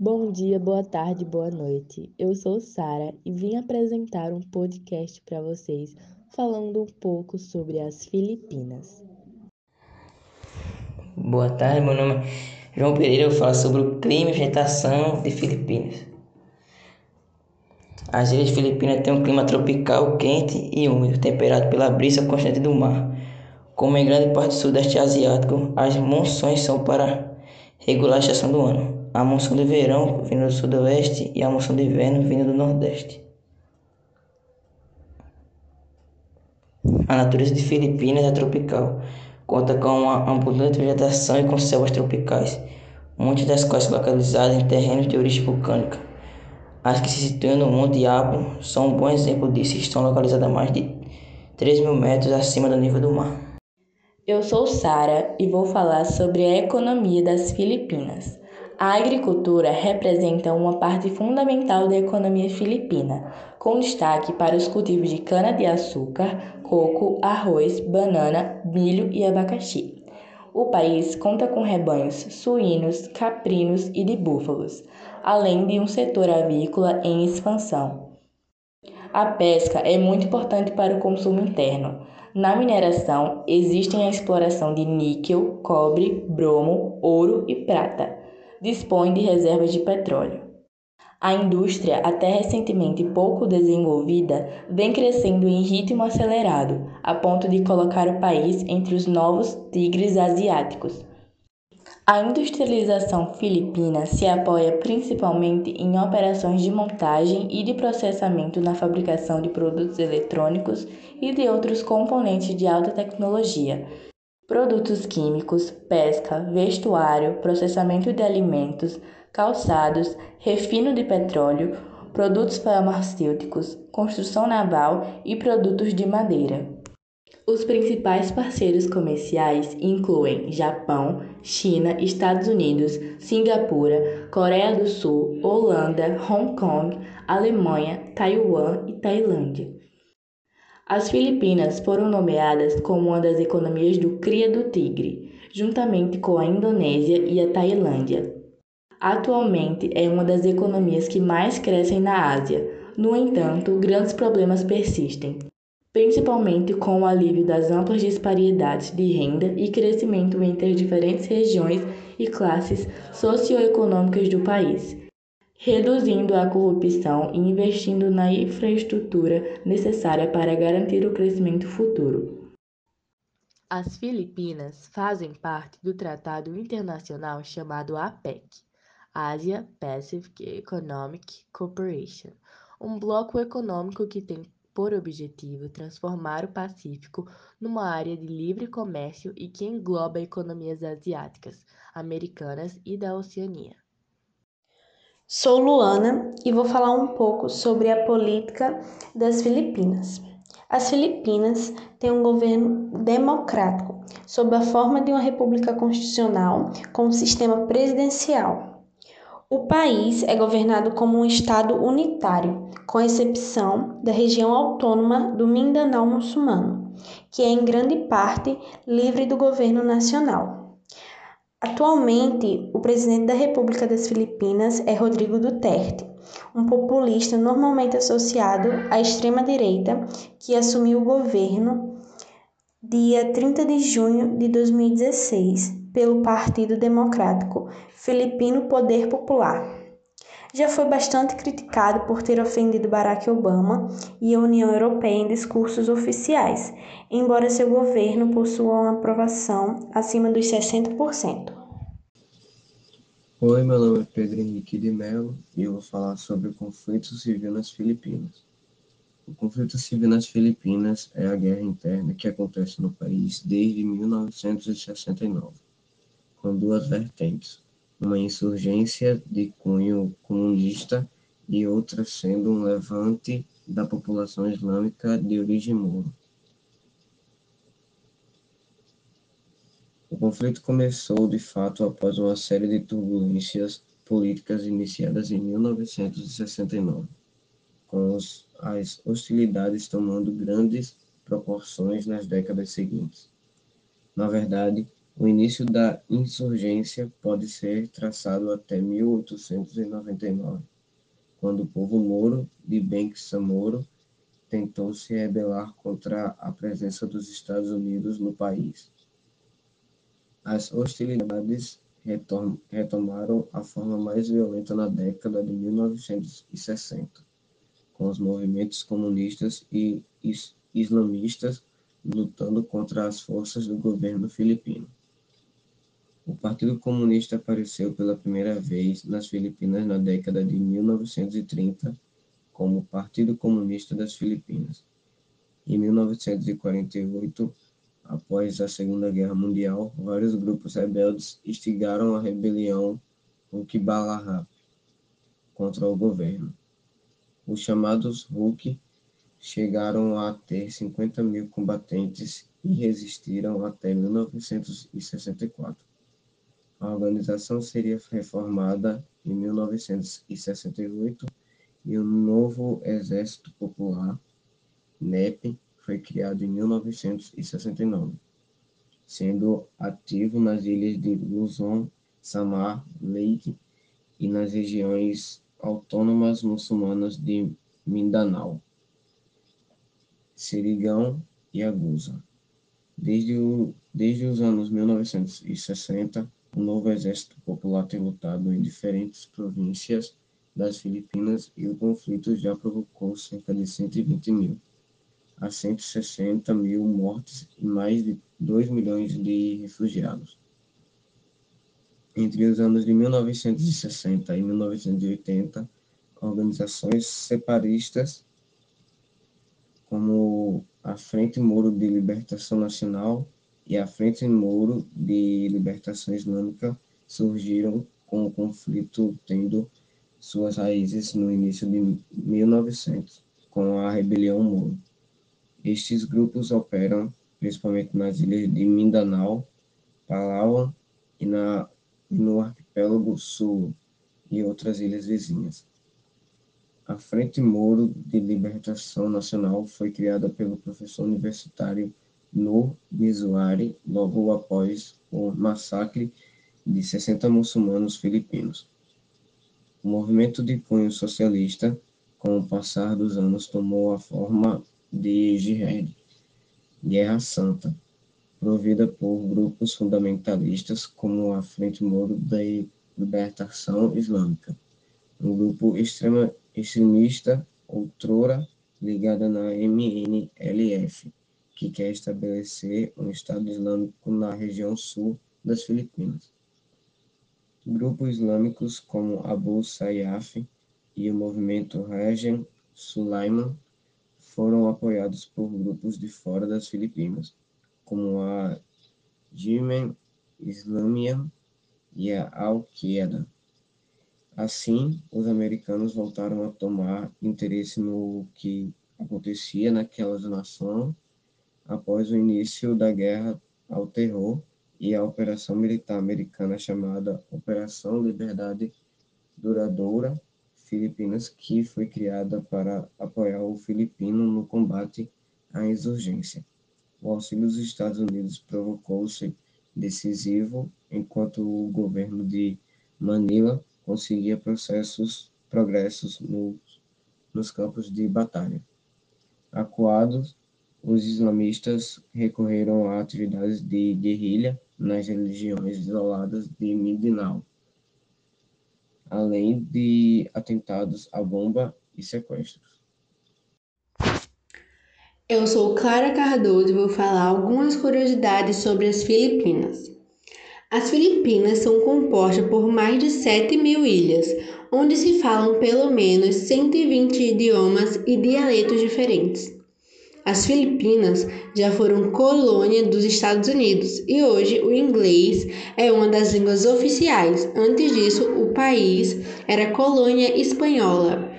Bom dia, boa tarde, boa noite. Eu sou Sara e vim apresentar um podcast para vocês falando um pouco sobre as Filipinas. Boa tarde, meu nome é João Pereira. Eu falo sobre o clima e vegetação de Filipinas. As ilhas Filipinas têm um clima tropical quente e úmido, temperado pela brisa constante do mar. Como em grande parte do sudeste asiático, as monções são para regular a estação do ano a monção de verão vindo do sudoeste e a monção de inverno vindo do nordeste. A natureza de Filipinas é tropical, conta com uma abundante vegetação e com selvas tropicais, muitas das quais localizadas em terrenos de origem vulcânica. As que se situam no Monte Apo são um bom exemplo disso e estão localizadas a mais de 3 mil metros acima do nível do mar. Eu sou Sara e vou falar sobre a economia das Filipinas. A agricultura representa uma parte fundamental da economia filipina, com destaque para os cultivos de cana-de-açúcar, coco, arroz, banana, milho e abacaxi. O país conta com rebanhos suínos, caprinos e de búfalos, além de um setor avícola em expansão. A pesca é muito importante para o consumo interno. Na mineração, existem a exploração de níquel, cobre, bromo, ouro e prata dispõe de reservas de petróleo. A indústria, até recentemente pouco desenvolvida, vem crescendo em ritmo acelerado, a ponto de colocar o país entre os novos tigres asiáticos. A industrialização filipina se apoia principalmente em operações de montagem e de processamento na fabricação de produtos eletrônicos e de outros componentes de alta tecnologia, produtos químicos, pesca, vestuário, processamento de alimentos, calçados, refino de petróleo, produtos farmacêuticos, construção naval e produtos de madeira. Os principais parceiros comerciais incluem Japão, China, Estados Unidos, Singapura, Coreia do Sul, Holanda, Hong Kong, Alemanha, Taiwan e Tailândia. As Filipinas foram nomeadas como uma das economias do Cria do Tigre, juntamente com a Indonésia e a Tailândia. Atualmente é uma das economias que mais crescem na Ásia. No entanto, grandes problemas persistem, principalmente com o alívio das amplas disparidades de renda e crescimento entre as diferentes regiões e classes socioeconômicas do país reduzindo a corrupção e investindo na infraestrutura necessária para garantir o crescimento futuro. As Filipinas fazem parte do tratado internacional chamado APEC, Asia Pacific Economic Cooperation, um bloco econômico que tem por objetivo transformar o Pacífico numa área de livre comércio e que engloba economias asiáticas, americanas e da Oceania. Sou Luana e vou falar um pouco sobre a política das Filipinas. As Filipinas têm um governo democrático, sob a forma de uma república constitucional com um sistema presidencial. O país é governado como um estado unitário, com exceção da região autônoma do Mindanao muçulmano, que é em grande parte livre do governo nacional. Atualmente, o presidente da República das Filipinas é Rodrigo Duterte, um populista normalmente associado à extrema-direita que assumiu o governo dia 30 de junho de 2016 pelo Partido Democrático Filipino Poder Popular. Já foi bastante criticado por ter ofendido Barack Obama e a União Europeia em discursos oficiais, embora seu governo possua uma aprovação acima dos 60%. Oi, meu nome é Pedro Henrique de Mello e eu vou falar sobre o conflito civil nas Filipinas. O conflito civil nas Filipinas é a guerra interna que acontece no país desde 1969, com duas vertentes uma insurgência de cunho comunista e outra sendo um levante da população islâmica de origem moura. O conflito começou de fato após uma série de turbulências políticas iniciadas em 1969, com as hostilidades tomando grandes proporções nas décadas seguintes. Na verdade, O início da insurgência pode ser traçado até 1899, quando o povo moro de Bengue Moro tentou se rebelar contra a presença dos Estados Unidos no país. As hostilidades retomaram a forma mais violenta na década de 1960, com os movimentos comunistas e islamistas lutando contra as forças do governo filipino. O Partido Comunista apareceu pela primeira vez nas Filipinas na década de 1930 como Partido Comunista das Filipinas. Em 1948, após a Segunda Guerra Mundial, vários grupos rebeldes instigaram a rebelião Hukbalahap contra o governo. Os chamados Hulk chegaram a ter 50 mil combatentes e resistiram até 1964. A organização seria reformada em 1968 e o novo Exército Popular, NEP, foi criado em 1969, sendo ativo nas ilhas de Luzon, Samar, Leyte e nas regiões autônomas muçulmanas de Mindanao, Serigão e Agusa. Desde, o, desde os anos 1960, o novo Exército Popular tem lutado em diferentes províncias das Filipinas e o conflito já provocou cerca de 120 mil a 160 mil mortes e mais de 2 milhões de refugiados. Entre os anos de 1960 e 1980, organizações separatistas como a Frente Moro de Libertação Nacional e a Frente Moro de Libertação Islâmica surgiram com o conflito tendo suas raízes no início de 1900, com a rebelião Moro. Estes grupos operam principalmente nas ilhas de Mindanao, Palawan e, na, no arquipélago sul e outras ilhas vizinhas. A Frente Moro de Libertação Nacional foi criada pelo professor universitário no Mizuari logo após o massacre de 60 muçulmanos filipinos. O movimento de cunho socialista, com o passar dos anos, tomou a forma de jihad, Guerra Santa, provida por grupos fundamentalistas como a Frente Moro da Libertação Islâmica, um grupo extrema, extremista outrora ligada na MNLF, que quer estabelecer um Estado Islâmico na região sul das Filipinas. Grupos islâmicos como Abu Sayyaf e o movimento Rajan Sulaiman foram apoiados por grupos de fora das Filipinas, como a Jimem Islamian e a Al-Qaeda. Assim, os americanos voltaram a tomar interesse no que acontecia naquela nação após o início da guerra ao terror e a operação militar americana chamada Operação Liberdade Duradoura Filipinas, que foi criada para apoiar o filipino no combate à insurgência. O auxílio dos Estados Unidos provocou-se decisivo, enquanto o governo de Manila conseguia processos, progressos no, nos campos de batalha. Acuados, os islamistas recorreram a atividades de guerrilha nas regiões isoladas de Mindanao, além de atentados à bomba e sequestros. Eu sou Clara Cardoso e vou falar algumas curiosidades sobre as Filipinas. As Filipinas são compostas por mais de 7 mil ilhas, onde se falam pelo menos 120 idiomas e dialetos diferentes. As Filipinas já foram colônia dos Estados Unidos e hoje o inglês é uma das línguas oficiais. Antes disso, o país era colônia espanhola.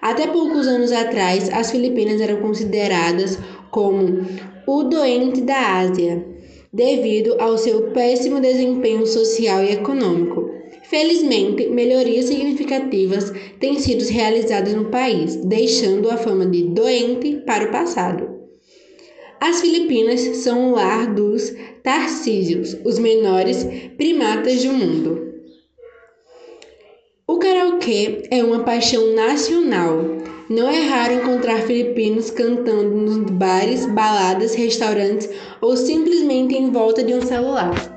Até poucos anos atrás, as Filipinas eram consideradas como o doente da Ásia, devido ao seu péssimo desempenho social e econômico. Felizmente, melhorias significativas têm sido realizadas no país, deixando a fama de doente para o passado. As Filipinas são o lar dos tarcísios, os menores primatas do mundo. O karaokê é uma paixão nacional. Não é raro encontrar filipinos cantando nos bares, baladas, restaurantes ou simplesmente em volta de um celular.